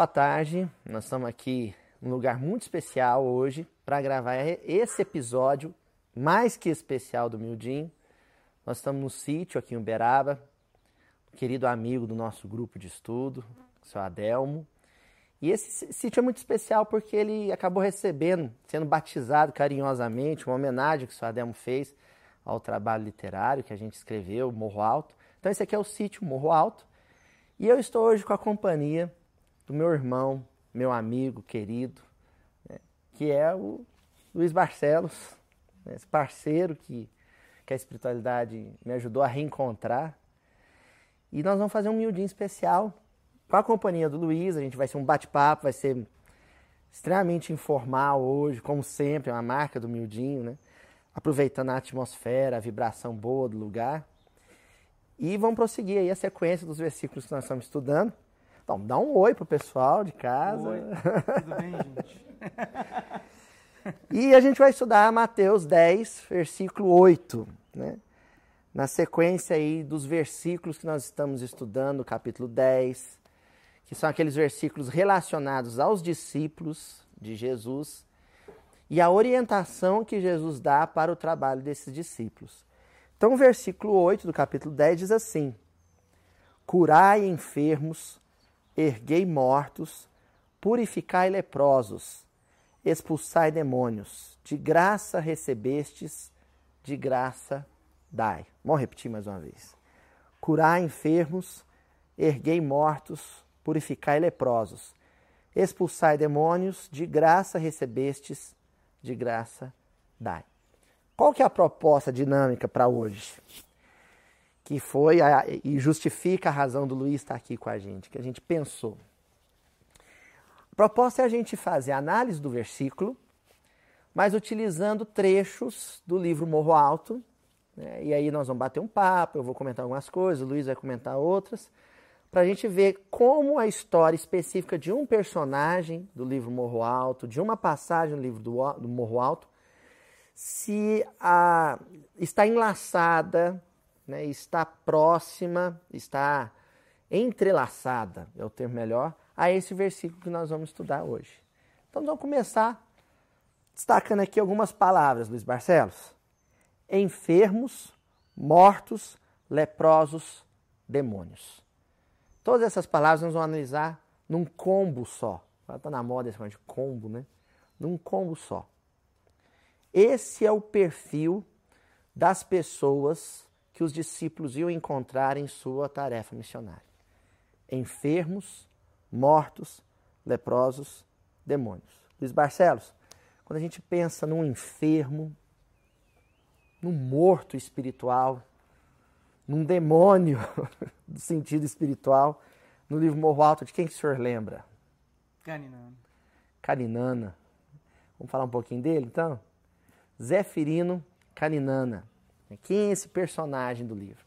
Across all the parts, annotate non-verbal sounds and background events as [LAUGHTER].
Boa tarde, nós estamos aqui num lugar muito especial hoje para gravar esse episódio mais que especial do Mildinho. Nós estamos no sítio aqui em Uberaba, um querido amigo do nosso grupo de estudo, o seu Adelmo. E esse sítio é muito especial porque ele acabou recebendo, sendo batizado carinhosamente, uma homenagem que o seu Adelmo fez ao trabalho literário que a gente escreveu, Morro Alto. Então esse aqui é o sítio Morro Alto. E eu estou hoje com a companhia do meu irmão, meu amigo querido, né, que é o Luiz Barcelos, né, esse parceiro que, que a espiritualidade me ajudou a reencontrar. E nós vamos fazer um miudinho especial com a companhia do Luiz. A gente vai ser um bate-papo, vai ser extremamente informal hoje, como sempre, é uma marca do miudinho, né? Aproveitando a atmosfera, a vibração boa do lugar. E vamos prosseguir aí a sequência dos versículos que nós estamos estudando. Então, dá um oi pro pessoal de casa. Oi, tudo bem, gente? [LAUGHS] e a gente vai estudar Mateus 10, versículo 8, né? Na sequência aí dos versículos que nós estamos estudando, capítulo 10, que são aqueles versículos relacionados aos discípulos de Jesus e a orientação que Jesus dá para o trabalho desses discípulos. Então, o versículo 8 do capítulo 10 diz assim: Curai enfermos, erguei mortos, purificai leprosos, expulsai demônios, de graça recebestes, de graça dai. Vamos repetir mais uma vez. Curai enfermos, erguei mortos, purificai leprosos, expulsai demônios, de graça recebestes, de graça dai. Qual que é a proposta dinâmica para hoje? Que foi a, e justifica a razão do Luiz estar aqui com a gente, que a gente pensou. A proposta é a gente fazer a análise do versículo, mas utilizando trechos do livro Morro Alto. Né? E aí nós vamos bater um papo, eu vou comentar algumas coisas, o Luiz vai comentar outras, para a gente ver como a história específica de um personagem do livro Morro Alto, de uma passagem do livro do, do Morro Alto, se a, está enlaçada né, está próxima, está entrelaçada, é o termo melhor, a esse versículo que nós vamos estudar hoje. Então, vamos começar destacando aqui algumas palavras, Luiz Barcelos. Enfermos, mortos, leprosos, demônios. Todas essas palavras nós vamos analisar num combo só. Está na moda esse de combo, né? Num combo só. Esse é o perfil das pessoas que os discípulos iam encontrar em sua tarefa missionária: enfermos, mortos, leprosos, demônios. Luiz Barcelos, quando a gente pensa num enfermo, num morto espiritual, num demônio [LAUGHS] do sentido espiritual, no livro Morro Alto, de quem que o senhor lembra? Caninana. Caninana. Vamos falar um pouquinho dele, então? Zefirino Caninana. Quem é esse personagem do livro?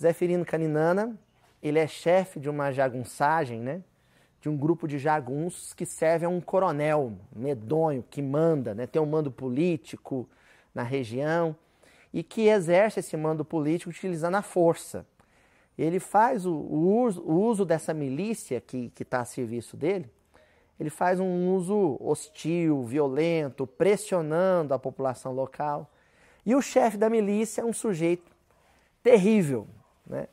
Zeferino Caninana, ele é chefe de uma jagunçagem, né? de um grupo de jagunços que serve a um coronel medonho que manda, né? tem um mando político na região e que exerce esse mando político utilizando a força. Ele faz o, o, uso, o uso, dessa milícia que está a serviço dele, ele faz um uso hostil, violento, pressionando a população local e o chefe da milícia é um sujeito terrível. Né?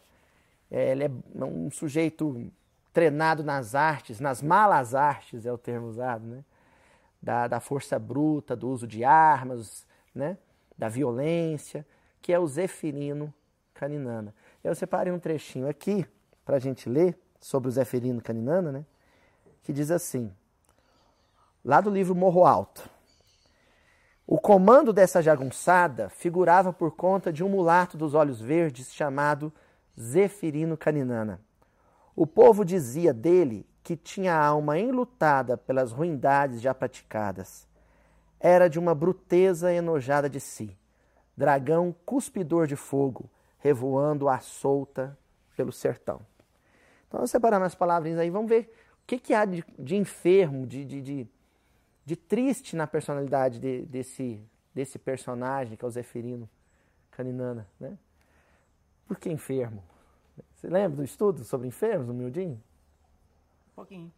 É, ele é um sujeito treinado nas artes, nas malas artes é o termo usado, né? da, da força bruta, do uso de armas, né? da violência, que é o Zefirino Caninana. Eu separei um trechinho aqui para a gente ler sobre o Zefirino Caninana, né? que diz assim, lá do livro Morro Alto. O comando dessa jagunçada figurava por conta de um mulato dos olhos verdes chamado Zefirino Caninana. O povo dizia dele que tinha a alma enlutada pelas ruindades já praticadas. Era de uma bruteza enojada de si, dragão cuspidor de fogo, revoando à solta pelo sertão. Então, vamos separar umas palavrinhas aí, vamos ver o que, que há de, de enfermo, de, de, de de triste na personalidade de, desse, desse personagem, que é o Zeferino Caninana. Né? Por que enfermo? Você lembra do estudo sobre enfermos, no Mildinho? Um pouquinho.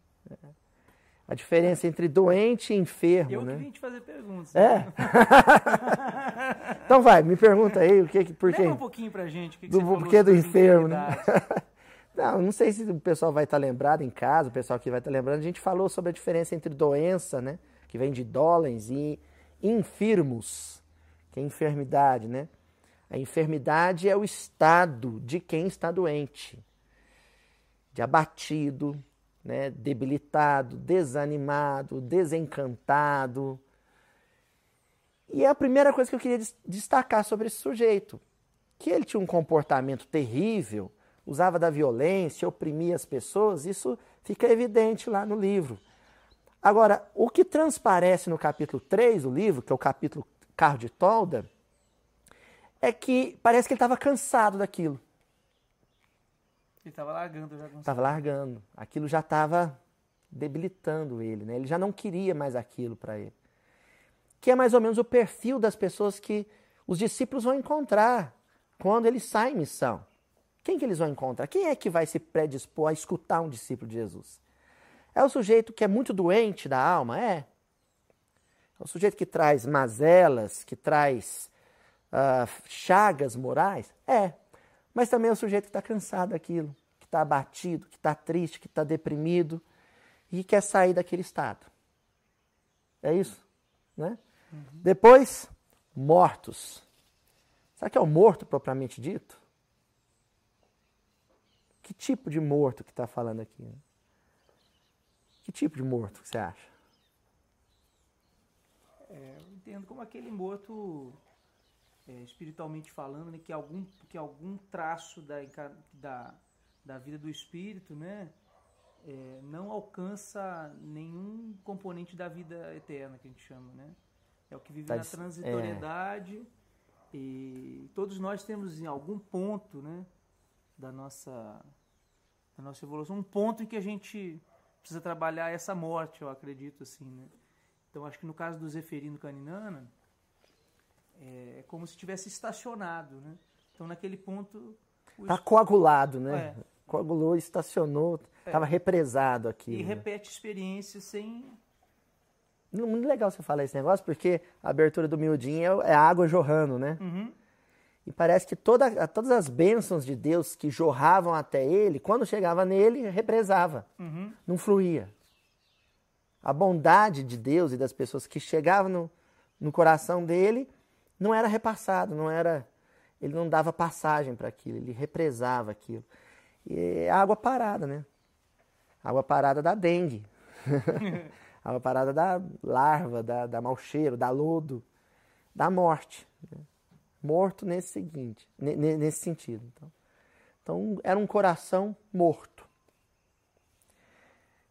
A diferença entre doente e enfermo, Eu né? que vim te fazer perguntas. É. [LAUGHS] então vai, me pergunta aí o que por quê? Lembra um pouquinho pra gente o que, que Do você porquê do enfermo, né? [LAUGHS] Não, não sei se o pessoal vai estar lembrado em casa, o pessoal que vai estar lembrando. A gente falou sobre a diferença entre doença, né? Que vem de dolens e infirmos, que é enfermidade, né? A enfermidade é o estado de quem está doente, de abatido, né? debilitado, desanimado, desencantado. E é a primeira coisa que eu queria des- destacar sobre esse sujeito, que ele tinha um comportamento terrível, usava da violência, oprimia as pessoas, isso fica evidente lá no livro. Agora, o que transparece no capítulo 3 do livro, que é o capítulo Carro de Tolda, é que parece que ele estava cansado daquilo. Ele tava largando já Estava largando. Aquilo já estava debilitando ele, né? Ele já não queria mais aquilo para ele. Que é mais ou menos o perfil das pessoas que os discípulos vão encontrar quando eles saem em missão. Quem que eles vão encontrar? Quem é que vai se predispor a escutar um discípulo de Jesus? É o sujeito que é muito doente da alma? É. É o sujeito que traz mazelas, que traz ah, chagas morais? É. Mas também é o sujeito que está cansado daquilo, que está abatido, que está triste, que está deprimido e quer sair daquele estado. É isso? Né? Depois, mortos. O que é o morto propriamente dito? Que tipo de morto que está falando aqui? né? Que tipo de morto você acha? É, eu entendo como aquele morto, é, espiritualmente falando, né, que algum, que algum traço da, da, da vida do espírito né, é, não alcança nenhum componente da vida eterna, que a gente chama. Né? É o que vive Tá na des- transitoriedade. E todos nós temos em algum ponto né, da, nossa, da nossa evolução, um ponto em que a gente precisa trabalhar essa morte, eu acredito assim, né? Então acho que no caso do Zeferino Caninana é como se tivesse estacionado, né? Então naquele ponto Está es- coagulado, né? É. Coagulou, estacionou, estava represado aqui. e né? repete experiência sem Muito legal você falar esse negócio, porque a abertura do miudinho é, é a água jorrando, né? Uhum. E parece que toda, todas as bênçãos de Deus que jorravam até ele, quando chegava nele, represava, Uhum. não fluía. A bondade de Deus e das pessoas que chegavam no, no coração dele não era repassado, não era, ele não dava passagem para aquilo, ele represava aquilo. E é água parada, né? Água parada da dengue. [LAUGHS] água parada da larva, da, da mau cheiro, da lodo, da morte. né? Morto nesse seguinte, ne- ne- nesse sentido. Então, então era um coração morto.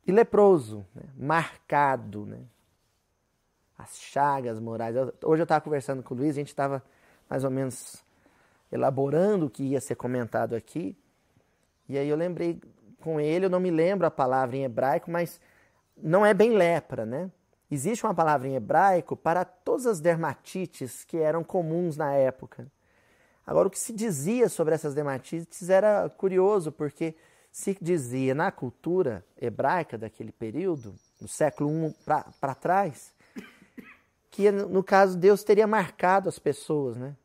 E leproso, né? marcado, né? as chagas morais. Hoje eu estava conversando com o Luiz, a gente estava mais ou menos elaborando o que ia ser comentado aqui. E aí eu lembrei com ele, eu não me lembro a palavra em hebraico, mas não é bem lepra, né? Existe uma palavra em hebraico para todas as dermatites que eram comuns na época. Agora, o que se dizia sobre essas dermatites era curioso, porque se dizia na cultura hebraica daquele período, do século I para trás, que no caso Deus teria marcado as pessoas, né?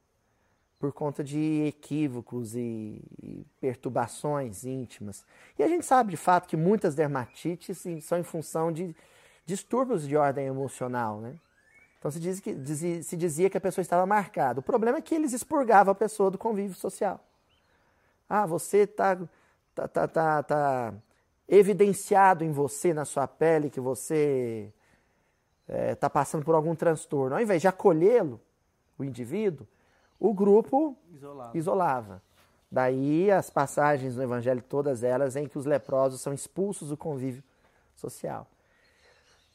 Por conta de equívocos e, e perturbações íntimas. E a gente sabe de fato que muitas dermatites são em função de distúrbios de ordem emocional, né? Então se, diz que, dizia, se dizia que a pessoa estava marcada. O problema é que eles expurgavam a pessoa do convívio social. Ah, você está tá, tá, tá, tá evidenciado em você, na sua pele, que você está passando por algum transtorno. Ao invés de acolhê-lo, o indivíduo, o grupo isolado. isolava. Daí as passagens no Evangelho, todas elas, em que os leprosos são expulsos do convívio social.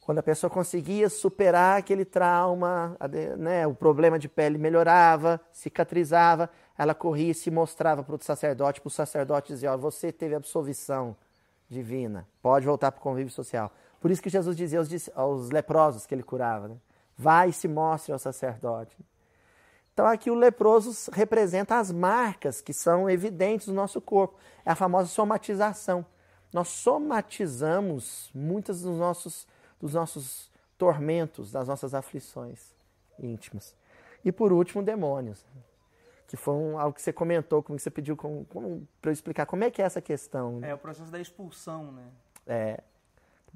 Quando a pessoa conseguia superar aquele trauma, né, o problema de pele melhorava, cicatrizava, ela corria e se mostrava para o sacerdote, para o sacerdote dizia, ó, você teve absolvição divina, pode voltar para o convívio social. Por isso que Jesus dizia aos, aos leprosos que ele curava, né? vai e se mostre ao sacerdote. Então aqui o leproso representa as marcas que são evidentes no nosso corpo. É a famosa somatização. nós somatizamos muitos dos nossos, dos nossos tormentos, das nossas aflições íntimas. E por último, demônios, que foi um, algo que você comentou, como você pediu para eu explicar como é que é essa questão. Né? É o processo da expulsão, né? É,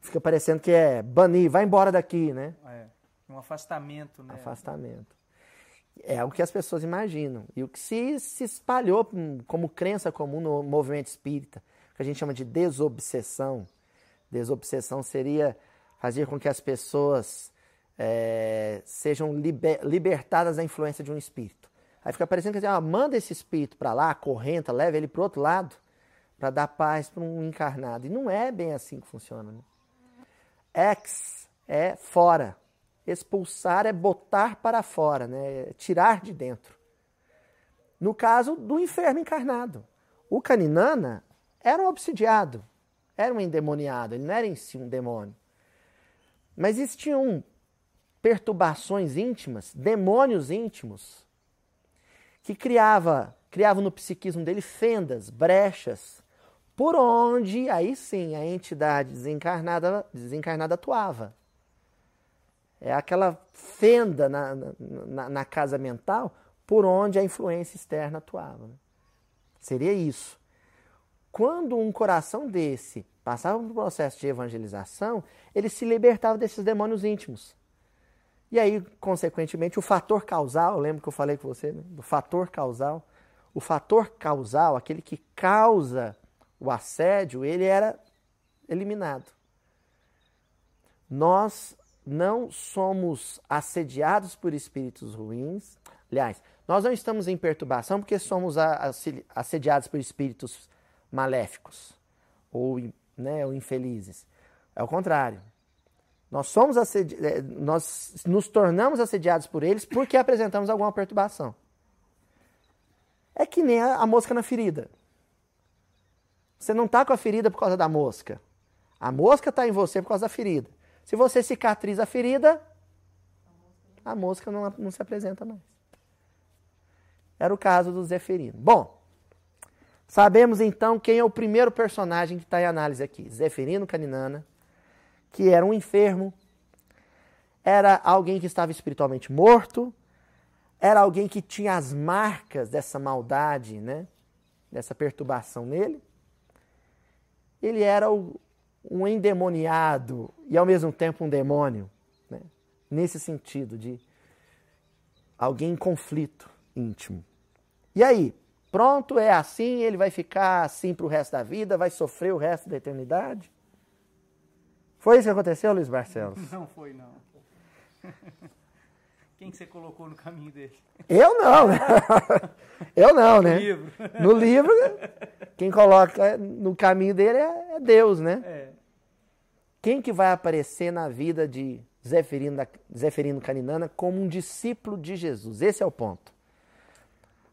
fica parecendo que é banir, vai embora daqui, né? É, um afastamento, né? Afastamento. É o que as pessoas imaginam. E o que se, se espalhou como crença comum no movimento espírita, que a gente chama de desobsessão. Desobsessão seria fazer com que as pessoas é, sejam liber, libertadas da influência de um espírito. Aí fica parecendo que ah, manda esse espírito para lá, correnta, leva ele para outro lado, para dar paz para um encarnado. E não é bem assim que funciona. Né? Ex é fora. Expulsar é botar para fora, né? É tirar de dentro. No caso do inferno encarnado. O Caninana era um obsidiado, era um endemoniado, ele não era em si um demônio. Mas existiam perturbações íntimas, demônios íntimos, que criava, criavam no psiquismo dele fendas, brechas, por onde aí sim a entidade desencarnada, desencarnada atuava. É aquela fenda na, na, na casa mental por onde a influência externa atuava. Né? Seria isso. Quando um coração desse passava por um processo de evangelização, ele se libertava desses demônios íntimos. E aí, consequentemente, o fator causal, lembra que eu falei com você, né? do fator causal. O fator causal, aquele que causa o assédio, ele era eliminado. Nós não somos assediados por espíritos ruins. Aliás, nós não estamos em perturbação porque somos assediados por espíritos maléficos ou, né, ou infelizes. É o contrário. Nós somos assedi... É, nós nos tornamos assediados por eles porque apresentamos alguma perturbação. É que nem a, mosca na ferida. Você não está com a ferida por causa da mosca. A mosca está em você por causa da ferida. Se você cicatriza a ferida, a mosca não, não se apresenta mais. Era o caso do Zeferino. Bom, sabemos então quem é o primeiro personagem que está em análise aqui. Zeferino Caninana que era um enfermo, era alguém que estava espiritualmente morto, era alguém que tinha as marcas dessa maldade, né? dessa perturbação nele. Ele era o, um endemoniado e ao mesmo tempo um demônio, né? nesse sentido de alguém em conflito íntimo. E aí, pronto, é assim, ele vai ficar assim para o resto da vida, vai sofrer o resto da eternidade? Foi isso que aconteceu, Luiz Barcelos? [LAUGHS] Não foi, não. [LAUGHS] Quem que você colocou no caminho dele? Eu não, né? [LAUGHS] Eu não, no né? No livro. No livro, quem coloca no caminho dele é, é Deus, né? É. Quem que vai aparecer na vida de Zeferino, da, Zeferino Caninana como um discípulo de Jesus? Esse é o ponto.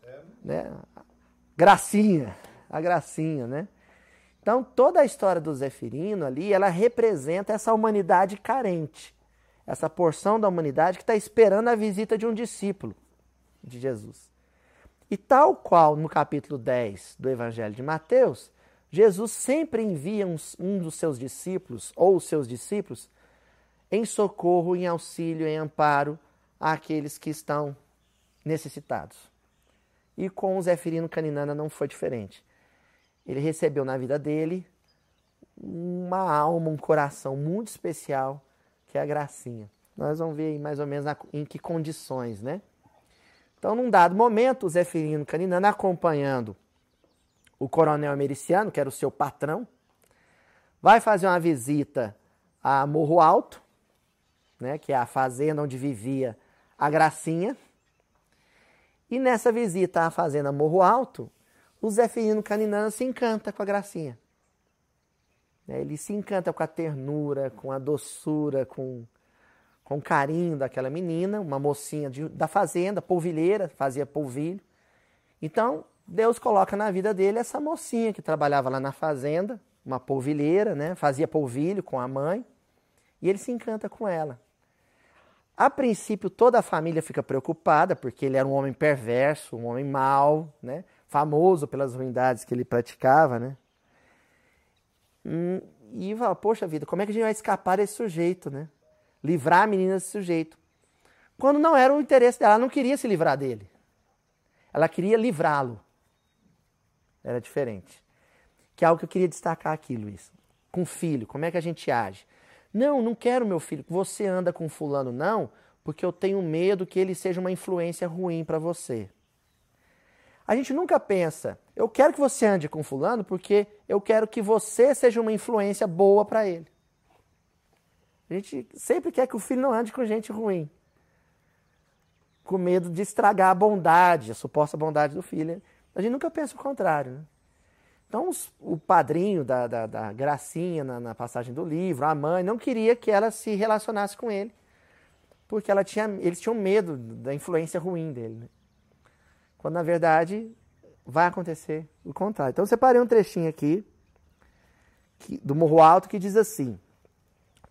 É. Né? Gracinha, a gracinha, né? Então, toda a história do Zeferino ali, ela representa essa humanidade carente. Essa porção da humanidade que está esperando a visita de um discípulo de Jesus. E tal qual no capítulo 10 do Evangelho de Mateus, Jesus sempre envia um, dos seus discípulos, ou os seus discípulos, em socorro, em auxílio, em amparo àqueles que estão necessitados. E com o Zeferino Caninana não foi diferente ele recebeu na vida dele uma alma, um coração muito especial, que é a gracinha. Nós vamos ver aí mais ou menos em que condições, né? Então, num dado momento, o Zeferino Caninano, acompanhando o coronel americiano, que era o seu patrão, vai fazer uma visita a Morro Alto, né, que é a fazenda onde vivia a Gracinha. E nessa visita à fazenda Morro Alto, o Zeferino Caninã se encanta com a gracinha. Né, ele se encanta com a ternura, com a doçura, com, com o carinho daquela menina, uma mocinha de, da fazenda, polvilheira, fazia polvilho. Então, Deus coloca na vida dele essa mocinha que trabalhava lá na fazenda, uma polvilheira, né? fazia polvilho com a mãe, e ele se encanta com ela. A princípio, toda a família fica preocupada, porque ele era um homem perverso, um homem mau, né? famoso pelas ruindades que ele praticava, né? Hum, e fala, poxa vida, como é que a gente vai escapar desse sujeito, né? Livrar a menina desse sujeito. Quando não era o interesse dela, ela não queria se livrar dele. Ela queria livrá-lo. Era diferente. Que é algo que eu queria destacar aqui, Luiz. Com filho, como é que a gente age? Não, não quero meu filho que você anda com fulano, não, porque eu tenho medo que ele seja uma influência ruim para você. A gente nunca pensa, eu quero que você ande com fulano porque eu quero que você seja uma influência boa para ele. A gente sempre quer que o filho não ande com gente ruim. Com medo de estragar a bondade, a suposta bondade do filho. A gente nunca pensa o contrário. Né? Então, os, o padrinho da, da, da Gracinha, na, na, passagem do livro, a mãe, não queria que ela se relacionasse com ele, porque ela tinha, eles tinham medo da influência ruim dele. Né? Quando, na verdade, vai acontecer o contrário. Então, eu separei um trechinho aqui que, do Morro Alto que diz assim: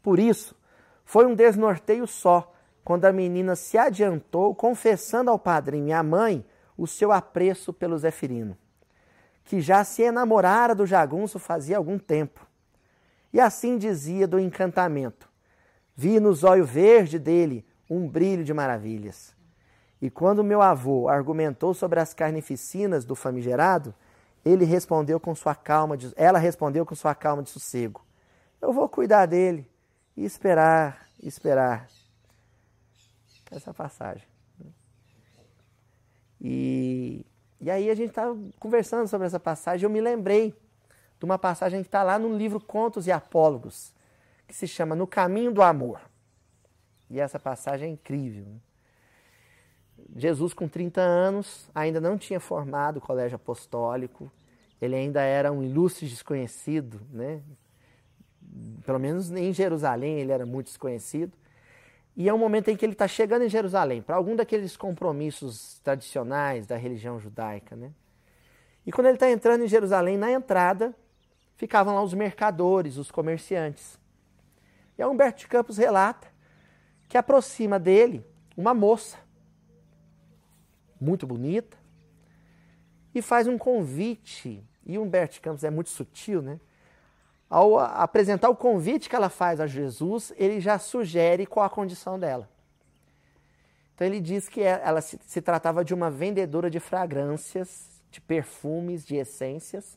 Por isso, foi um desnorteio só quando a menina se adiantou, confessando ao padrinho e à mãe o seu apreço pelo Zefirino que já se enamorara do jagunço fazia algum tempo. E assim dizia do encantamento. Vi nos olhos verde dele um brilho de maravilhas. E quando meu avô argumentou sobre as carnificinas do famigerado, ele respondeu com sua calma, de, ela respondeu com sua calma de sossego. Eu vou cuidar dele e esperar, esperar. Essa passagem. E e aí a gente estava conversando sobre essa passagem, eu me lembrei de uma passagem que está lá no livro Contos e Apólogos, que se chama No Caminho do Amor. E essa passagem é incrível. Né? Jesus, com 30 anos, ainda não tinha formado o colégio apostólico, ele ainda era um ilustre desconhecido, né? pelo menos em Jerusalém ele era muito desconhecido. E é um momento em que ele está chegando em Jerusalém, para algum daqueles compromissos tradicionais da religião judaica. Né? E quando ele está entrando em Jerusalém, na entrada, ficavam lá os mercadores, os comerciantes. E a Humberto de Campos relata que aproxima dele uma moça, muito bonita, e faz um convite. E Humberto de Campos é muito sutil, né? Ao apresentar o convite que ela faz a Jesus, ele já sugere qual a condição dela. Então ele diz que é, ela se, se tratava de uma vendedora de fragrâncias, de perfumes, de essências.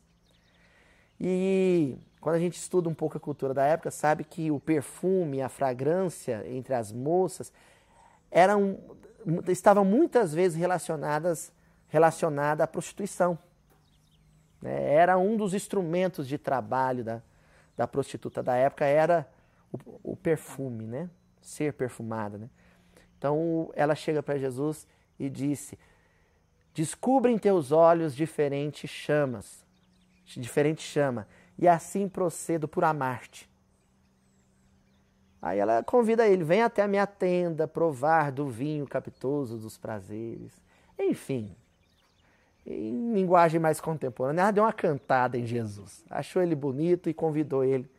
E quando a gente estuda um pouco a cultura da época, sabe que o perfume, a fragrância entre as moças eram estavam muitas vezes relacionadas relacionada à prostituição. Né? Era um dos instrumentos de trabalho da, da prostituta da época era o, o perfume, né? Ser perfumada, né? Então ela chega para Jesus e disse: Descubra em teus olhos diferentes chamas, diferente chama, e assim procedo por amar-te. Aí ela convida ele: vem até a minha tenda provar do vinho capitoso dos prazeres. Enfim, em linguagem mais contemporânea, ela deu uma cantada em Jesus. Achou ele bonito e convidou ele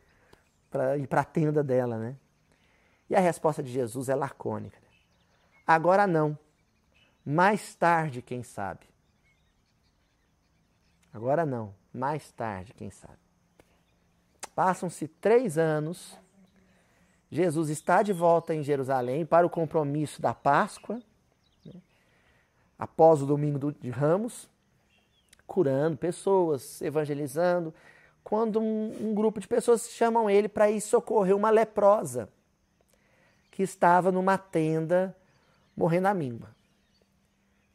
para ir para a tenda dela, né? E a resposta de Jesus é lacônica. Agora não. Mais tarde, quem sabe. Agora não. Mais tarde, quem sabe. Passam-se três anos. Jesus está de volta em Jerusalém para o compromisso da Páscoa, né? após o domingo de Ramos curando pessoas, evangelizando, quando um, um grupo de pessoas chamam ele para ir socorrer uma leprosa que estava numa tenda morrendo à míngua.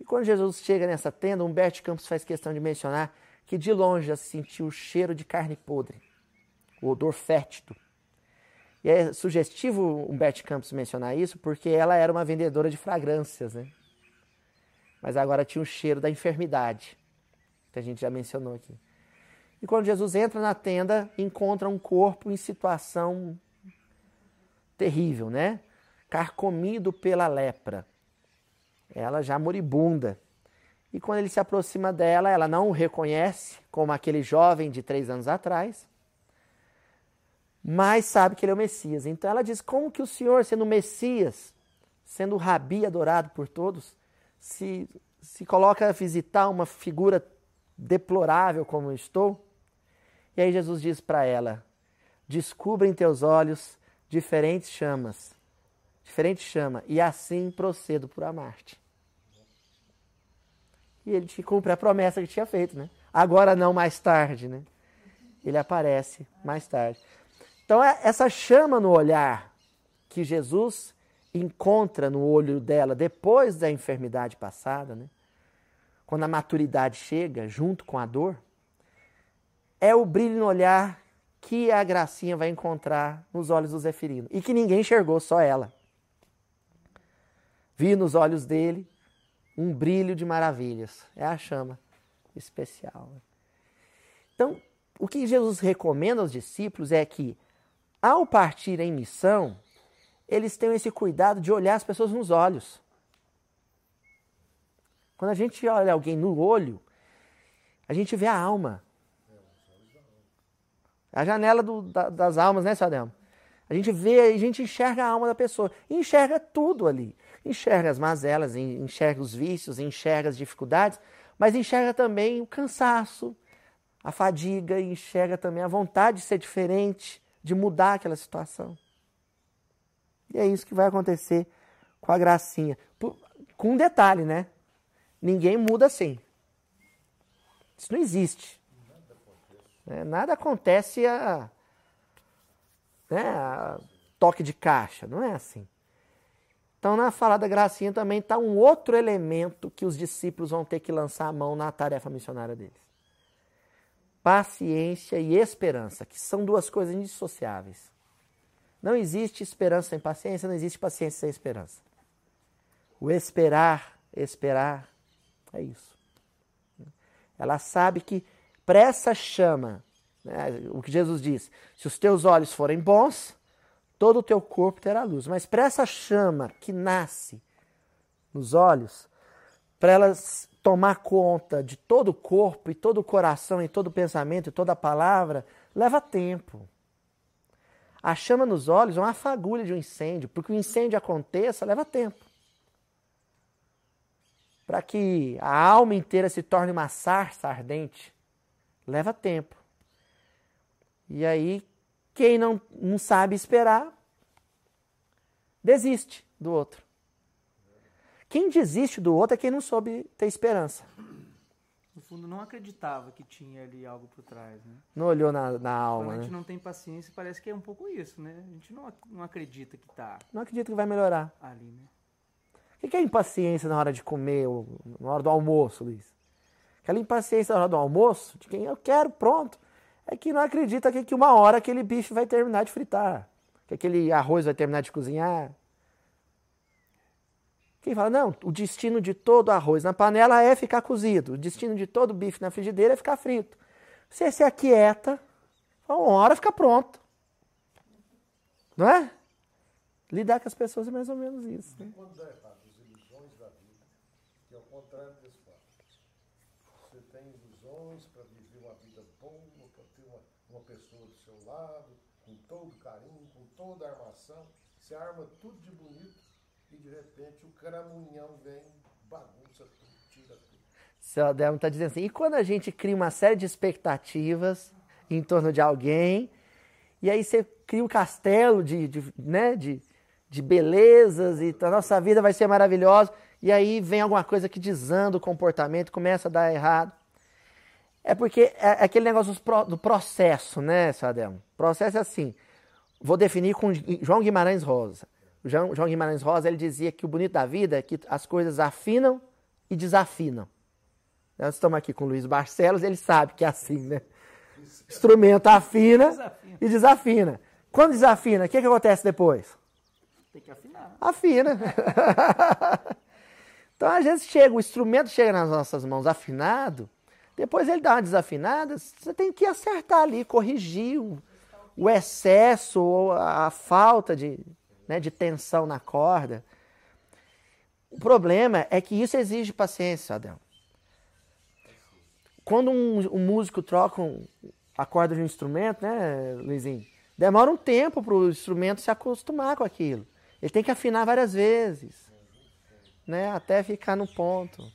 E quando Jesus chega nessa tenda, Humberto Campos faz questão de mencionar que de longe já se sentiu o cheiro de carne podre, o odor fétido. E é sugestivo Humberto Campos mencionar isso porque ela era uma vendedora de fragrâncias, né? Mas agora tinha o cheiro da enfermidade que a gente já mencionou aqui. E quando Jesus entra na tenda, encontra um corpo em situação terrível, né? Carcomido pela lepra. Ela já moribunda. E quando ele se aproxima dela, ela não o reconhece como aquele jovem de três anos atrás, mas sabe que ele é o Messias. Então ela diz: Como que o Senhor, sendo Messias, sendo o rabi adorado por todos, se, se coloca a visitar uma figura deplorável como estou. E aí Jesus diz para ela: Descubra em teus olhos diferentes chamas, diferente chama, e assim procedo por amar-te. E ele te cumpre a promessa que tinha feito, né? Agora não, mais tarde, né? Ele aparece mais tarde. Então, é essa chama no olhar que Jesus encontra no olho dela depois da enfermidade passada, né? Quando a maturidade chega junto com a dor, é o brilho no olhar que a gracinha vai encontrar nos olhos do Zefirino e que ninguém enxergou, só ela. Vi nos olhos dele um brilho de maravilhas. É a chama especial. Então, o que Jesus recomenda aos discípulos é que, ao partir em missão, eles tenham esse cuidado de olhar as pessoas nos olhos. Quando a gente olha alguém no olho, a gente vê a alma. A janela do, da, das almas, né, Sadel? A gente vê, a gente enxerga a alma da pessoa. Enxerga tudo ali. Enxerga as mazelas, enxerga os vícios, enxerga as dificuldades, mas enxerga também o cansaço, a fadiga, enxerga também a vontade de ser diferente, de mudar aquela situação. E é isso que vai acontecer com a gracinha. Com um detalhe, né? Ninguém muda assim. Isso não existe. É, nada acontece a, né, a toque de caixa. Não é assim. Então, na fala da gracinha também está um outro elemento que os discípulos vão ter que lançar a mão na tarefa missionária deles. Paciência e esperança, que são duas coisas indissociáveis. Não existe esperança sem paciência, não existe paciência sem esperança. O esperar, esperar, é isso. Ela sabe que para essa chama, né, o que Jesus diz, se os teus olhos forem bons, todo o teu corpo terá luz. Mas para essa chama que nasce nos olhos, para elas tomar conta de todo o corpo e todo o coração e todo o pensamento e toda a palavra, leva tempo. A chama nos olhos é uma fagulha de um incêndio, porque o incêndio aconteça leva tempo para que a alma inteira se torne uma sarça ardente, leva tempo. E aí, quem não, não sabe esperar, desiste do outro. Quem desiste do outro é quem não soube ter esperança. No fundo, não acreditava que tinha ali algo por trás, né? Não olhou na, na alma. Quando a gente né? não tem paciência, parece que é um pouco isso, né? A gente não, não acredita que está Não acredita que vai melhorar. ali, né? O que é impaciência na hora de comer, na hora do almoço, Luiz? Aquela impaciência na hora do almoço, de quem eu quero, pronto, é que não acredita que, que uma hora aquele bife vai terminar de fritar, que aquele arroz vai terminar de cozinhar. Quem fala, não, o destino de todo arroz na panela é ficar cozido, o destino de todo bife na frigideira é ficar frito. Você se aquieta, uma hora fica pronto. Não é? Lidar com as pessoas é mais ou menos isso. Né? Quando dá errado, as ilusões da vida, que é o contrário fato. Você tem ilusões para viver uma vida boa, para ter uma, uma pessoa do seu lado, com todo carinho, com toda a armação. Você arma tudo de bonito e de repente o caramunhão vem, bagunça tudo, tira tudo. Seu Adelmo está dizendo assim, e quando a gente cria uma série de expectativas em torno de alguém, e aí você cria um castelo de, de, né, de, de belezas e a nossa vida vai ser maravilhosa, e aí vem alguma coisa que desanda o comportamento, começa a dar errado. É porque é aquele negócio do processo, né, Sadel? O processo é assim. Vou definir com João Guimarães Rosa. João, João Guimarães Rosa ele dizia que o bonito da vida é que as coisas afinam e desafinam. Nós estamos aqui com o Luiz Barcelos, ele sabe que é assim, né? Instrumento afina desafina. e desafina. Quando desafina, o que, que acontece depois? Tem que afinar. Afina. [LAUGHS] então, às vezes, chega, o instrumento chega nas nossas mãos afinado, depois ele dá uma desafinada, você tem que acertar ali, corrigir o, o excesso ou a, falta de, né, de tensão na corda. O problema é que isso exige paciência, Adel. Quando um, um músico troca um, a corda de um instrumento, né, Luizinho? Demora um tempo para o instrumento se acostumar com aquilo. Ele tem que afinar várias vezes, né, até ficar no ponto.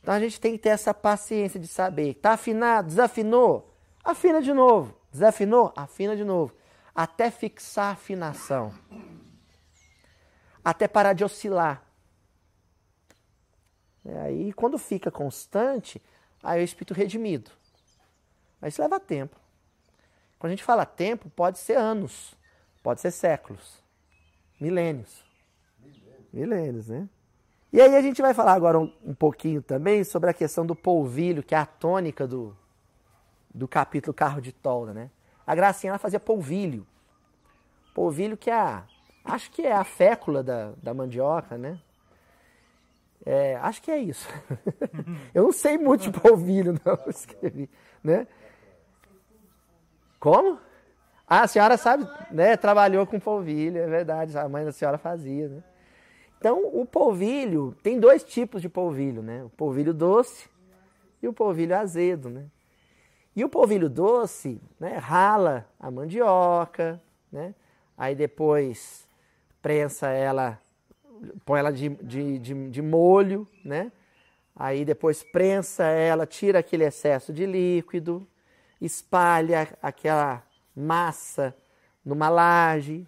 Então a gente tem que ter essa paciência de saber. Está afinado? Desafinou? Afina de novo. Desafinou? Afina de novo. Até fixar a afinação. Até parar de oscilar. É, aí, quando fica constante, aí é o espírito redimido. Mas isso leva tempo. Quando a gente fala tempo, pode ser anos, pode ser séculos, milênios. Milênios, né? E aí a gente vai falar agora um, um, pouquinho também sobre a questão do polvilho, que é a tônica do, do capítulo Carro de Tolda, né? A Gracinha ela fazia polvilho. Polvilho que é a, acho que é a fécula da, da mandioca, né? É, acho que é isso. [LAUGHS] Eu não sei muito de polvilho, não, escrevi, né? Como? Ah, a senhora sabe, né? Trabalhou com polvilho, é verdade. A mãe da senhora fazia, né? Então, o polvilho tem dois tipos de polvilho, né? O polvilho doce e o polvilho azedo, né? E o polvilho doce, né, rala a mandioca, né? Aí depois prensa ela, põe ela de, de, de, de molho, né? Aí depois prensa ela, tira aquele excesso de líquido, espalha aquela massa numa laje,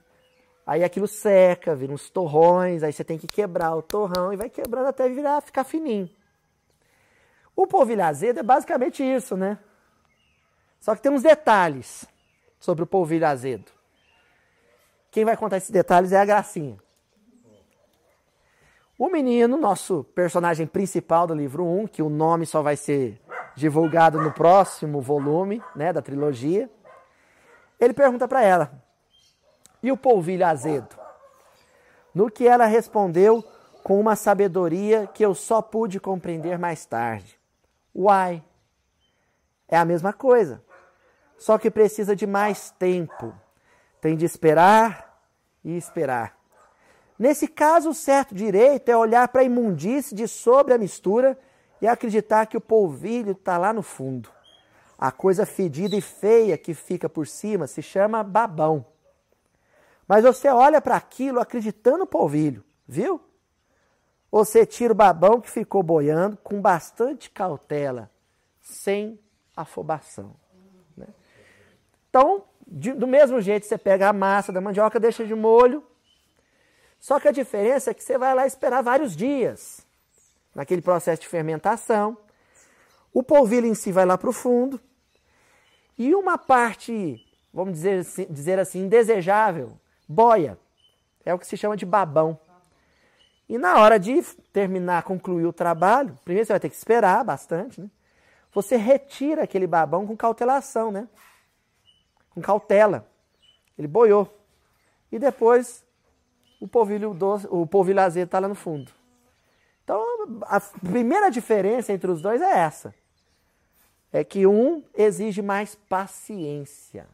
aí aquilo seca, vira uns torrões, aí você tem que quebrar o torrão e vai quebrando até virar, ficar fininho. O polvilho azedo é basicamente isso, né? Só que tem uns detalhes sobre o polvilho azedo. Quem vai contar esses detalhes é a Gracinha. O menino, nosso personagem principal do livro 1, que o nome só vai ser divulgado no próximo volume né, da trilogia, ele pergunta para ela: E o polvilho azedo? No que ela respondeu com uma sabedoria que eu só pude compreender mais tarde. Uai, é a mesma coisa, só que precisa de mais tempo. Tem de esperar e esperar. Nesse caso, o certo direito é olhar para a imundície de sobre a mistura e acreditar que o polvilho está lá no fundo. A coisa fedida e feia que fica por cima se chama babão. Mas você olha para aquilo acreditando no polvilho, viu? Você tira o babão que ficou boiando com bastante cautela, sem afobação. Né? Então, de, do mesmo jeito, você pega a massa da mandioca, deixa de molho. Só que a diferença é que você vai lá esperar vários dias naquele processo de fermentação. O polvilho em si vai lá para o fundo. E uma parte, vamos dizer assim, dizer assim, indesejável, boia. É o que se chama de babão. E na hora de terminar, concluir o trabalho, primeiro você vai ter que esperar bastante, né? Você retira aquele babão com cautelação, né? Com cautela. Ele boiou. E depois o polvilho doce, o polvilho azedo está lá no fundo. Então, a primeira diferença entre os dois é essa. É que um exige mais paciência.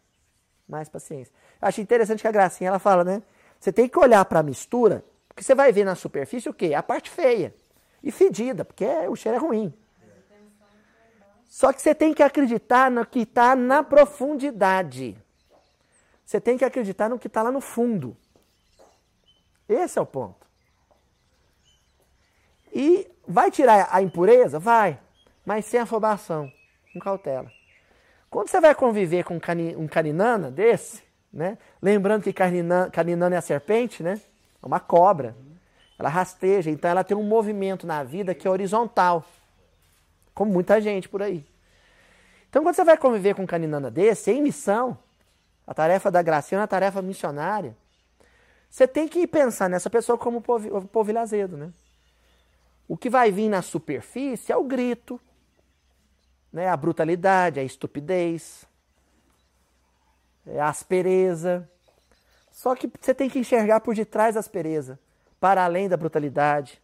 Mais paciência. Acho interessante que a Gracinha ela fala, né? Você tem que olhar para a mistura, porque você vai ver na superfície o quê? A parte feia e fedida, porque o cheiro é ruim. Só que você tem que acreditar no que está na profundidade. Você tem que acreditar no que está lá no fundo. Esse é o ponto. E vai tirar a impureza? Vai, mas sem afobação, com cautela. Quando você vai conviver com um caninana desse, né? Lembrando que caninana, caninana é a serpente, né? É uma cobra. Ela rasteja, então ela tem um movimento na vida que é horizontal. Como muita gente por aí. Então, quando você vai conviver com um caninana desse, em missão, a tarefa da Graciana é uma tarefa missionária, você tem que pensar nessa pessoa como o povo azedo, né? O que vai vir na superfície é o grito, né? a brutalidade, a estupidez, aspereza. Só que você tem que enxergar por detrás da aspereza, para além da brutalidade.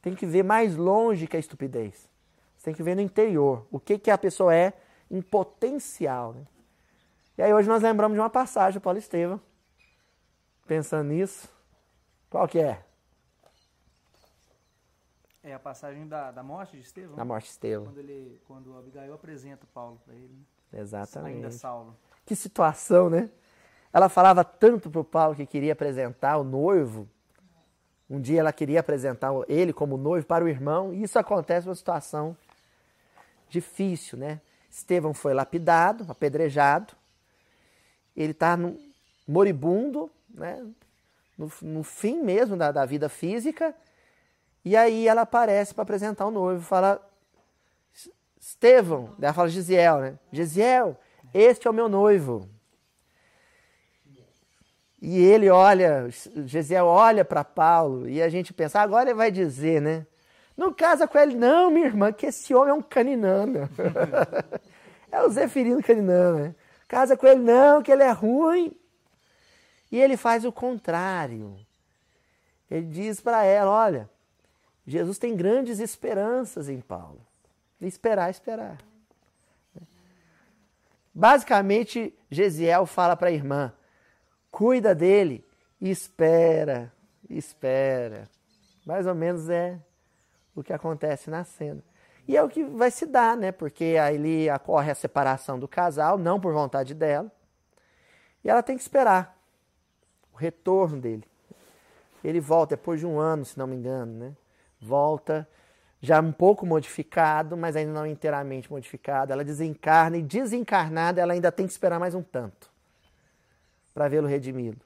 Tem que ver mais longe que a estupidez. Você tem que ver no interior o que, que a pessoa é em potencial. Né? E aí hoje nós lembramos de uma passagem do Paulo Estevam, pensando nisso. Qual que é? É a passagem da, da morte de Estevão? Da morte de Estevão. Quando, ele, quando Abigail apresenta Paulo para ele. Né? Exatamente. Ainda Saulo. Que situação, né? Ela falava tanto para o Paulo que queria apresentar o noivo. Um dia ela queria apresentar ele como noivo para o irmão. E isso acontece numa situação difícil, né? Estevão foi lapidado, apedrejado. Ele está moribundo, né? no, no fim mesmo da, da vida física. E aí ela aparece para apresentar o noivo, fala Estevão, ela fala Gisiel, né? Gisiel, este é o meu noivo. E ele olha, Gisiel olha para Paulo e a gente pensa, agora ele vai dizer, né? Não casa com ele, não, minha irmã, que esse homem é um caninana. [LAUGHS] é o Zeferino caninana. Né? Casa com ele, não, que ele é ruim. E ele faz o contrário. Ele diz para ela: olha, Jesus tem grandes esperanças em Paulo. Esperar, esperar. Basicamente, Gesiel fala para a irmã: cuida dele, espera, espera. Mais ou menos é o que acontece na cena. E é o que vai se dar, né? Porque aí ocorre a separação do casal, não por vontade dela. E ela tem que esperar o retorno dele. Ele volta depois de um ano, se não me engano, né? Volta já um pouco modificado, mas ainda não inteiramente modificado. Ela desencarna e desencarnada ela ainda tem que esperar mais um tanto para vê-lo redimido.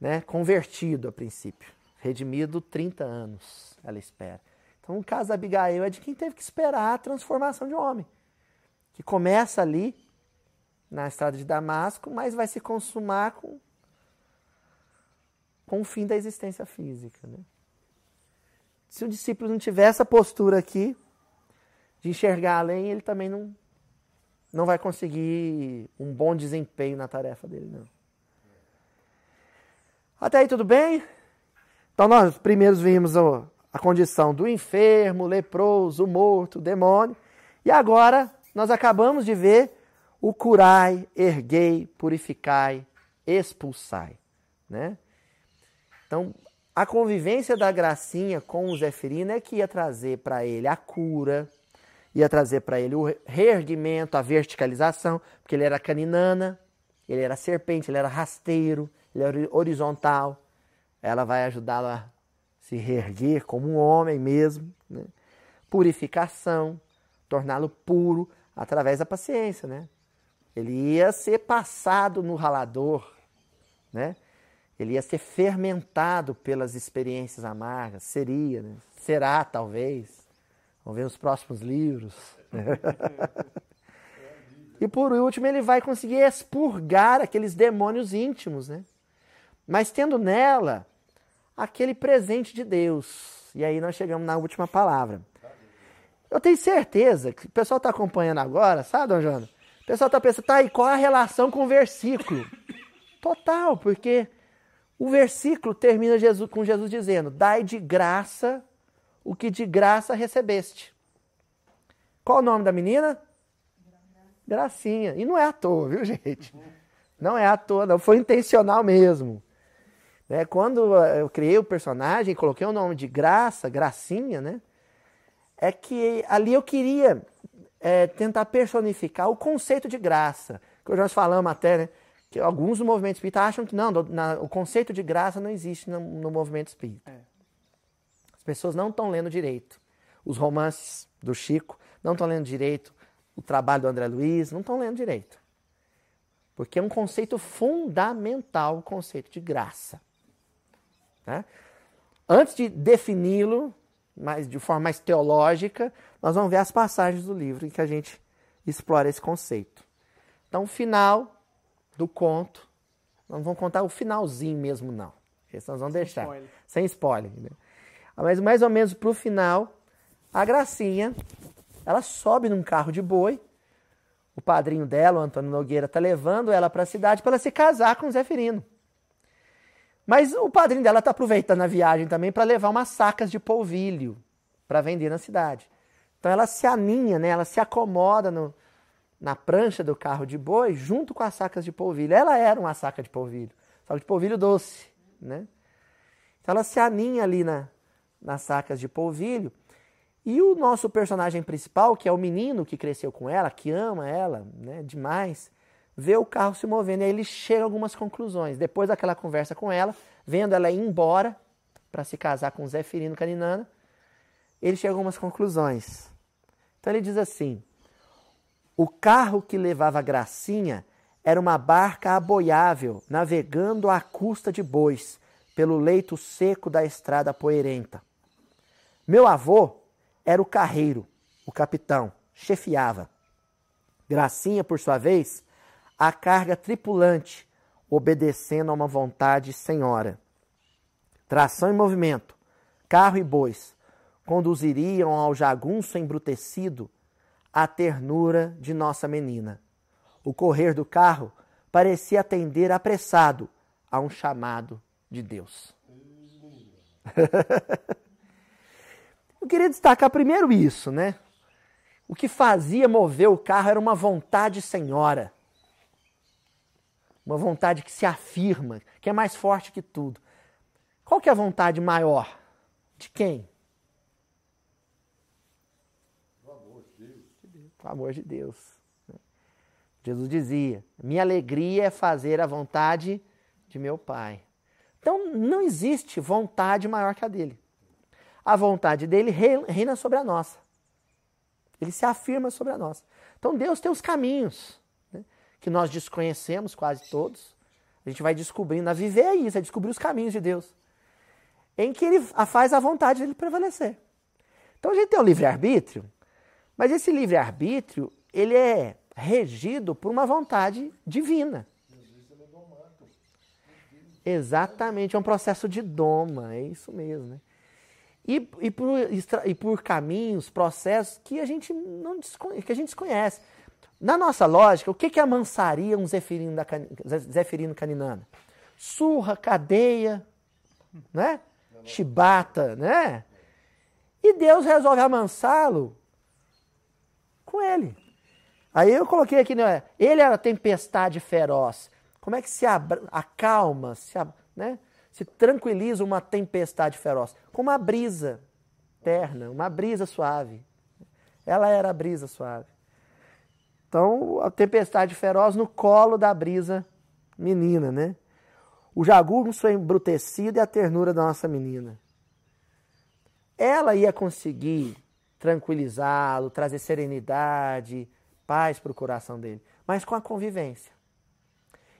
Né? Convertido a princípio. Redimido 30 anos, ela espera. Então, o caso da Abigail é de quem teve que esperar a transformação de homem, que começa ali na estrada de Damasco, mas vai se consumar com, com o fim da existência física. Né? Se o discípulo não tiver essa postura aqui, de enxergar além, ele também não, não vai conseguir um bom desempenho na tarefa dele, não. Até aí tudo bem? Então nós primeiros vimos a condição do enfermo, leproso, morto, demônio. E agora nós acabamos de ver o curai, erguei, purificai, expulsai. Né? Então, a convivência da gracinha com o Zeferino é que ia trazer para ele a cura, ia trazer para ele o reerguimento, a verticalização, porque ele era caninana, ele era serpente, ele era rasteiro, ele era horizontal. Ela vai ajudá-lo a se reerguer como um homem mesmo, né? purificação, torná-lo puro através da paciência, né? Ele ia ser passado no ralador, né? Ele ia ser fermentado pelas experiências amargas, seria, né? será talvez. Vamos ver nos próximos livros. [LAUGHS] e por último, ele vai conseguir expurgar aqueles demônios íntimos, né? Mas tendo nela aquele presente de Deus. E aí nós chegamos na última palavra. Eu tenho certeza que o pessoal está acompanhando agora, sabe, Dom Joana? O pessoal está pensando, tá, e qual a relação com o versículo? Total, porque o versículo termina Jesus, com Jesus dizendo: Dai de graça o que de graça recebeste. Qual o nome da menina? Gracinha. E não é à toa, viu, [LAUGHS] gente? Não é à toa, não. Foi intencional mesmo. Né? Quando eu criei o personagem, coloquei o nome de Graça, Gracinha, né? É que ali eu queria é, tentar personificar o conceito de graça. Que nós falamos até, né? Que alguns do movimento espírita acham que não, na, o conceito de graça não existe no, no movimento espírita. É. As pessoas não estão lendo direito. Os romances do Chico não estão lendo direito. O trabalho do André Luiz não estão lendo direito. Porque é um conceito fundamental o conceito de graça. Né? Antes de defini-lo mais, de forma mais teológica, nós vamos ver as passagens do livro em que a gente explora esse conceito. Então, final do conto, não vamos contar o finalzinho mesmo, não. Esse nós vamos Sem deixar. Spoiler. Sem spoiler. Né? Mas mais ou menos para o final, a Gracinha, ela sobe num carro de boi. O padrinho dela, o Antônio Nogueira, está levando ela para a cidade para ela se casar com o Zeferino. Mas o padrinho dela está aproveitando a viagem também para levar umas sacas de polvilho para vender na cidade. Então ela se aninha, né? ela se acomoda no, na prancha do carro de boi junto com as sacas de polvilho. Ela era uma saca de polvilho, saca de polvilho doce. Né? Então ela se aninha ali na, nas sacas de polvilho. E o nosso personagem principal, que é o menino que cresceu com ela, que ama ela né, demais, vê o carro se movendo. E aí ele chega a algumas conclusões. Depois daquela conversa com ela, vendo ela ir embora para se casar com Zé Firino Caninana, ele chega a algumas conclusões. Então ele diz assim: O carro que levava Gracinha era uma barca aboiável, navegando à custa de bois, pelo leito seco da estrada poeirenta. Meu avô era o carreiro, o capitão, chefiava. Gracinha, por sua vez, a carga tripulante, obedecendo a uma vontade senhora. Tração em movimento, carro e bois conduziriam ao jagunço embrutecido a ternura de nossa menina. O correr do carro parecia atender apressado a um chamado de Deus. [LAUGHS] Eu queria destacar primeiro isso, né? O que fazia mover o carro era uma vontade senhora. Uma vontade que se afirma, que é mais forte que tudo. Qual que é a vontade maior? De quem? Do amor de Deus. O amor de Deus. Jesus dizia: Minha alegria é fazer a vontade de meu Pai. Então não existe vontade maior que a dele. A vontade dele reina sobre a nossa. Ele se afirma sobre a nossa. Então Deus tem os caminhos né, que nós desconhecemos quase todos. A gente vai descobrindo, a viver é isso, é descobrir os caminhos de Deus. Em que ele faz a vontade dele prevalecer. Então a gente tem o livre-arbítrio, mas esse livre-arbítrio, ele é regido por uma vontade divina. Exatamente, é um processo de doma, é isso mesmo. Né? E, e, por, e por caminhos, processos que a gente não que a gente desconhece. Na nossa lógica, o que, que amansaria um zeferino, da, zeferino caninana? Surra, cadeia, né? chibata, né? E Deus resolve amansá-lo com ele. Aí eu coloquei aqui, né? Ele era tempestade feroz. Como é que se acalma, se, né? se tranquiliza uma tempestade feroz? Com uma brisa terna, uma brisa suave. Ela era a brisa suave. Então, a tempestade feroz no colo da brisa menina, né? O jagunço embrutecido e a ternura da nossa menina. Ela ia conseguir tranquilizá-lo, trazer serenidade, paz para o coração dele, mas com a convivência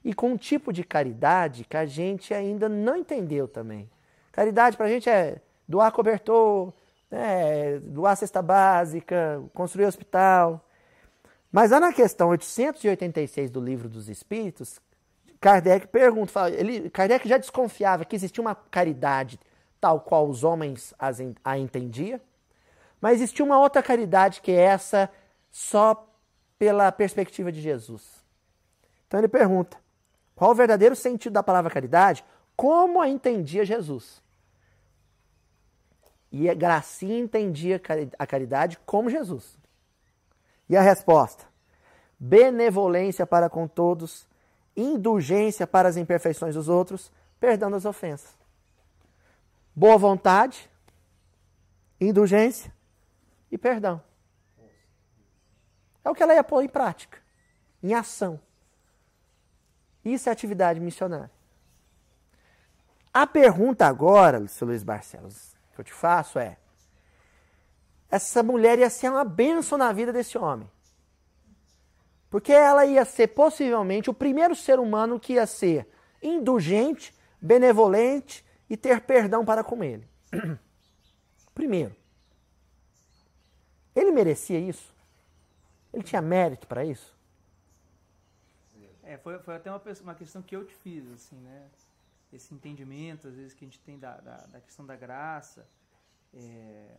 e com um tipo de caridade que a gente ainda não entendeu também. Caridade para a gente é doar cobertor, né, doar cesta básica, construir hospital. Mas lá na questão 886 do Livro dos Espíritos, Kardec pergunta, ele, Kardec já desconfiava que existia uma caridade tal qual os homens a entendiam, mas existia uma outra caridade que é essa só pela perspectiva de Jesus. Então ele pergunta: qual o verdadeiro sentido da palavra caridade? Como a entendia Jesus? E a Gracinha entendia a caridade como Jesus. E a resposta? Benevolência para com todos, indulgência para as imperfeições dos outros, perdão das ofensas. Boa vontade, indulgência e perdão. É o que ela ia pôr em prática, em ação. Isso é atividade missionária. A pergunta agora, Lúcio Luiz Barcelos, que eu te faço é: essa mulher ia ser uma bênção na vida desse homem. Porque ela ia ser possivelmente o primeiro ser humano que ia ser indulgente, benevolente e ter perdão para com ele. [CLEARS THROAT] Primeiro. Ele merecia isso? Ele tinha mérito para isso? É, foi, foi até uma, uma questão que eu te fiz, assim, né? Esse entendimento, às vezes, que a gente tem da, da, da questão da graça. É...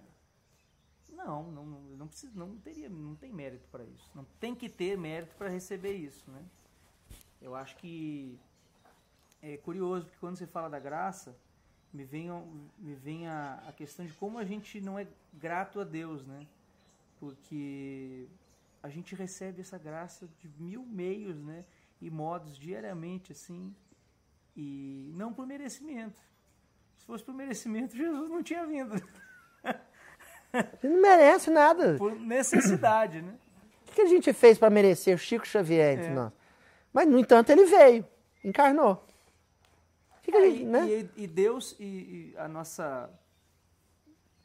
Não, não, não, precisa, não teria, não tem mérito para isso. Não tem que ter mérito para receber isso, né? Eu acho que é curioso, porque quando você fala da graça, me vem, me vem a, a questão de como a gente não é grato a Deus, né? Porque a gente recebe essa graça de mil meios, né? e modos diariamente assim, e não por merecimento. Se fosse por merecimento, [LAUGHS] Jesus não tinha vindo. [LAUGHS] Ele não merece nada. Por necessidade, né? O que a gente fez para merecer Chico Xavier entre é. nós? Mas, no entanto, ele veio, encarnou. É, gente, né? e, e, Deus e, e, a nossa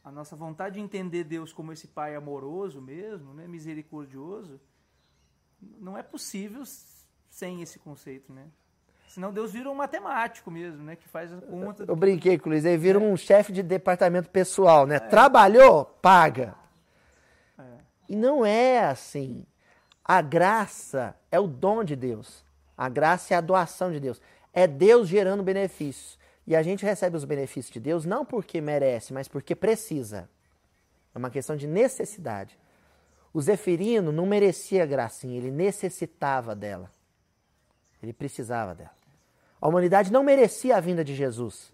a nossa vontade de entender Deus como esse Pai amoroso mesmo, né, misericordioso, não é possível sem esse conceito, né? Senão Deus vira um matemático mesmo, né? Que faz a conta. Eu brinquei com o Luiz, ele vira um chefe de departamento pessoal, né? Trabalhou, paga. É. E não é assim. A graça é o dom de Deus. A graça é a doação de Deus. É Deus gerando benefícios. E a gente recebe os benefícios de Deus não porque merece, mas porque precisa. É uma questão de necessidade. O Zeferino não merecia gracinha, ele necessitava dela. Ele precisava dela. A humanidade não merecia a vinda de Jesus.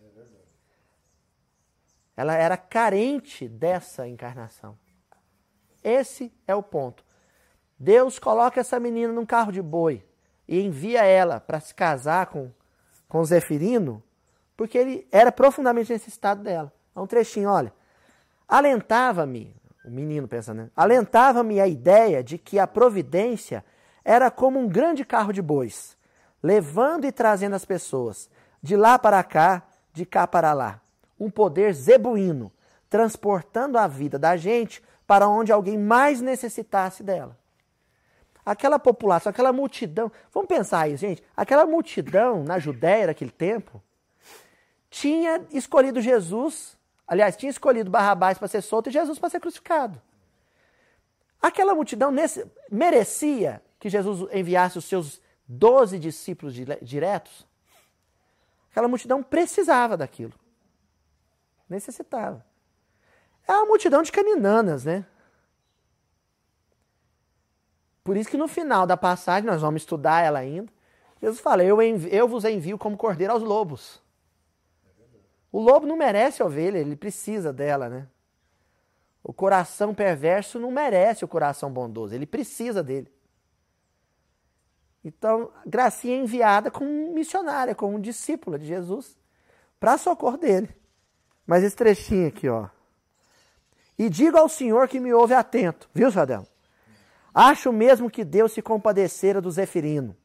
Ela era carente dessa encarnação. Esse é o ponto. Deus coloca essa menina num carro de boi e envia ela para se casar com, com Zefirino, porque ele era profundamente necessitado dela. É um trechinho, olha. Alentava-me, o menino pensando, né? Alentava-me a ideia de que a providência era como um grande carro de bois, levando e trazendo as pessoas de lá para cá, de cá para lá. Um poder zebuíno, transportando a vida da gente para onde alguém mais necessitasse dela aquela população, aquela multidão. Vamos pensar aí, gente. Aquela multidão na Judéia naquele tempo tinha escolhido Jesus, aliás, tinha escolhido Barrabás para ser solto e Jesus para ser crucificado. Aquela multidão nesse, merecia que Jesus enviasse os seus doze discípulos diretos. Aquela multidão precisava daquilo. Necessitava. É uma multidão de caninanas, né? Por isso que no final da passagem, nós vamos estudar ela ainda, Jesus fala: eu, envio, eu vos envio como cordeiro aos lobos. O lobo não merece a ovelha, ele precisa dela, né? O coração perverso não merece o coração bondoso, ele precisa dele. Então, Gracinha é enviada como missionária, como discípula de Jesus, para socorro dele. Mas esse trechinho aqui, ó. E diga ao Senhor que me ouve atento, viu, Sadel? Acho mesmo que Deus se compadecera do Zefirino,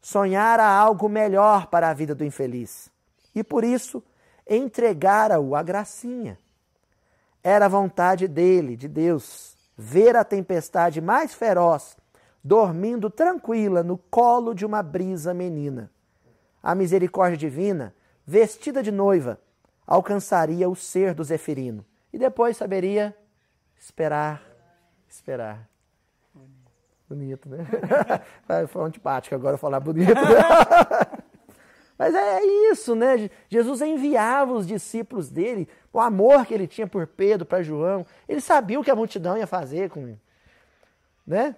sonhara algo melhor para a vida do infeliz, e por isso entregara-o à gracinha. Era a vontade dele, de Deus, ver a tempestade mais feroz dormindo tranquila no colo de uma brisa menina. A misericórdia divina, vestida de noiva, alcançaria o ser do Zefirino e depois saberia esperar, esperar. Bonito, né? [LAUGHS] Foi antipático agora falar bonito. [LAUGHS] Mas é isso, né? Jesus enviava os discípulos dele, o amor que ele tinha por Pedro, para João. Ele sabia o que a multidão ia fazer com ele. Né?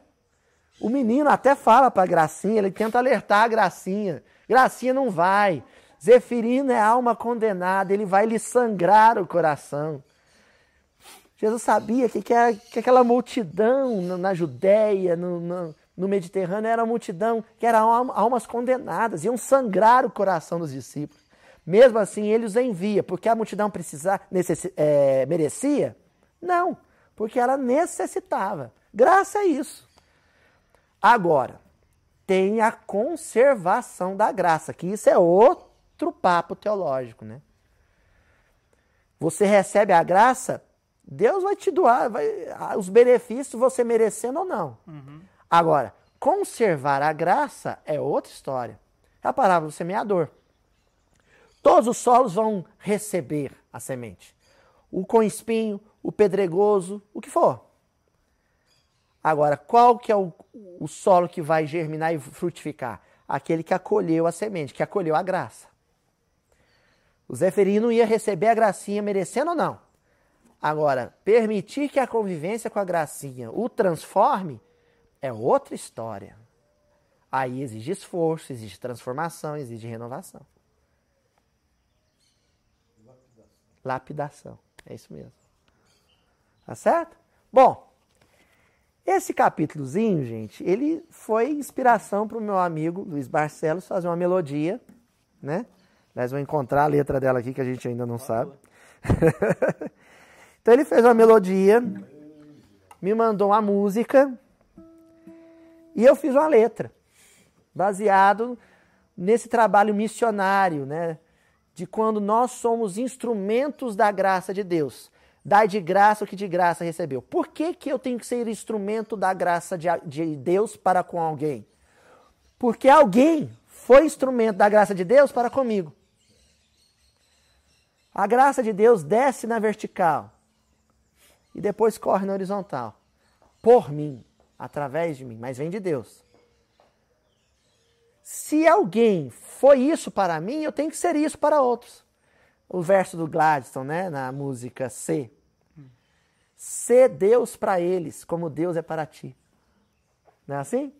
O menino até fala para Gracinha, ele tenta alertar a Gracinha. Gracinha não vai. Zefirino é alma condenada, ele vai lhe sangrar o coração. Jesus sabia que, que, que aquela multidão na Judéia, no, no, no, Mediterrâneo, era uma multidão que eram almas condenadas, iam sangrar o coração dos discípulos. Mesmo assim, ele os envia, porque a multidão precisar, necess, é, merecia? Não, porque ela necessitava. Graça é isso. Agora, tem a conservação da graça, que isso é outro papo teológico, né? Você recebe a graça Deus vai te doar vai, os benefícios, você merecendo ou não. Uhum. Agora, conservar a graça é outra história. É a palavra do semeador. Todos os solos vão receber a semente. O com espinho, o pedregoso, o que for. Agora, qual que é o, o solo que vai germinar e frutificar? Aquele que acolheu a semente, que acolheu a graça. O Zeferino ia receber a gracinha merecendo ou não? Agora, permitir que a convivência com a gracinha o transforme é outra história. Aí exige esforço, exige transformação, exige renovação. Lapidação. Lapidação. É isso mesmo. Tá certo? Bom, esse capítulozinho, gente, ele foi inspiração para o meu amigo Luiz Barcelos fazer uma melodia, né? Nós vamos encontrar a letra dela aqui que a gente ainda não sabe. [LAUGHS] Então ele fez uma melodia, me mandou uma música e eu fiz uma letra, baseado nesse trabalho missionário, né? De quando nós somos instrumentos da graça de Deus. Dai de graça o que de graça recebeu. Por que, que eu tenho que ser instrumento da graça de, de Deus para com alguém? Porque alguém foi instrumento da graça de Deus para comigo. A graça de Deus desce na vertical e depois corre na horizontal. Por mim, através de mim, mas vem de Deus. Se alguém foi isso para mim, eu tenho que ser isso para outros. O verso do Gladstone, né, na música C. Ser Deus para eles, como Deus é para ti. Não é assim?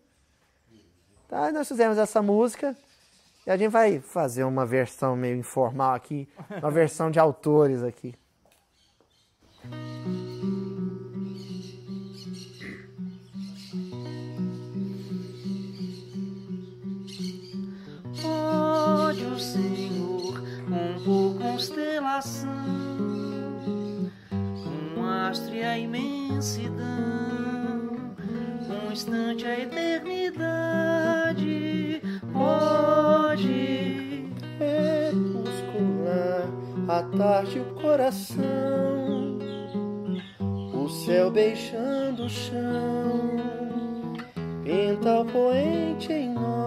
Tá, nós fizemos essa música e a gente vai fazer uma versão meio informal aqui, uma versão de autores aqui. Constelação, um astro e a imensidão, um instante a eternidade. Pode crepuscular a tarde o coração, o céu beijando o chão, pinta o poente em nós.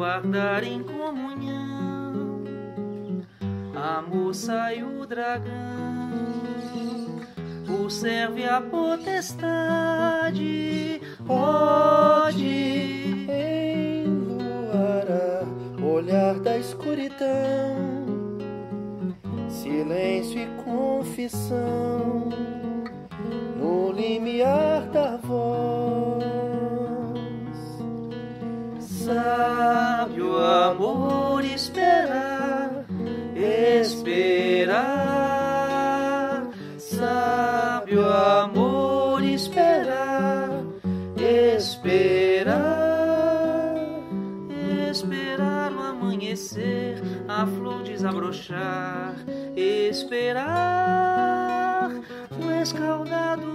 Guardar em comunhão a moça e o dragão, o servo e a potestade. Pode enluarar olhar da escuridão, silêncio e confissão, no limiar da Sabe o amor esperar, esperar. Sabe o amor esperar, esperar. Esperar o amanhecer, a flor desabrochar, esperar. O escaldado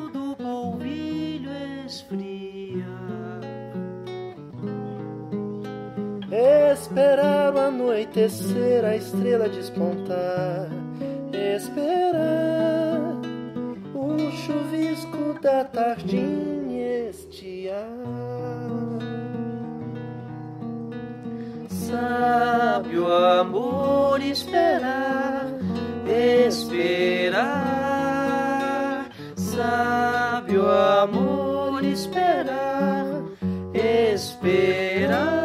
Esperar o anoitecer, a estrela despontar. Esperar o chuvisco da tardinha estiar. Sabe o amor esperar, esperar. Sabe o amor esperar, esperar.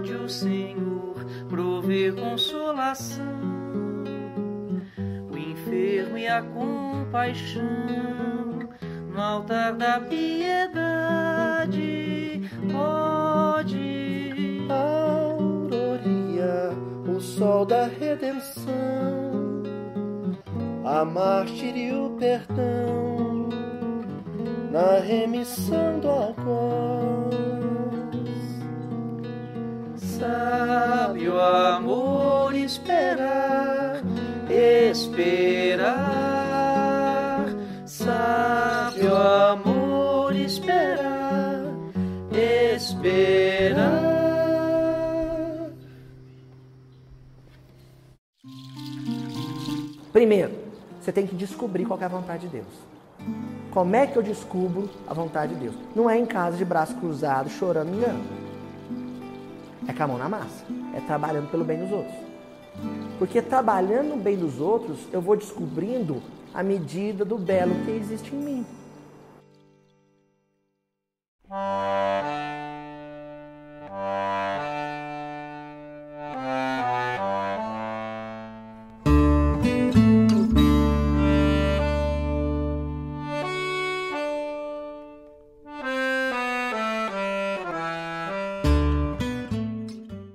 Pode o Senhor prover consolação, o enfermo e a compaixão no altar da piedade. Pode Auroria, o sol da redenção, a mártir e o perdão, na remissão do algoz. Sabe o amor esperar, esperar. Sabe o amor esperar, esperar. Primeiro, você tem que descobrir qual é a vontade de Deus. Como é que eu descubro a vontade de Deus? Não é em casa de braço cruzado, chorando, engano. É com a mão na massa. É trabalhando pelo bem dos outros. Porque trabalhando o bem dos outros, eu vou descobrindo a medida do belo que existe em mim.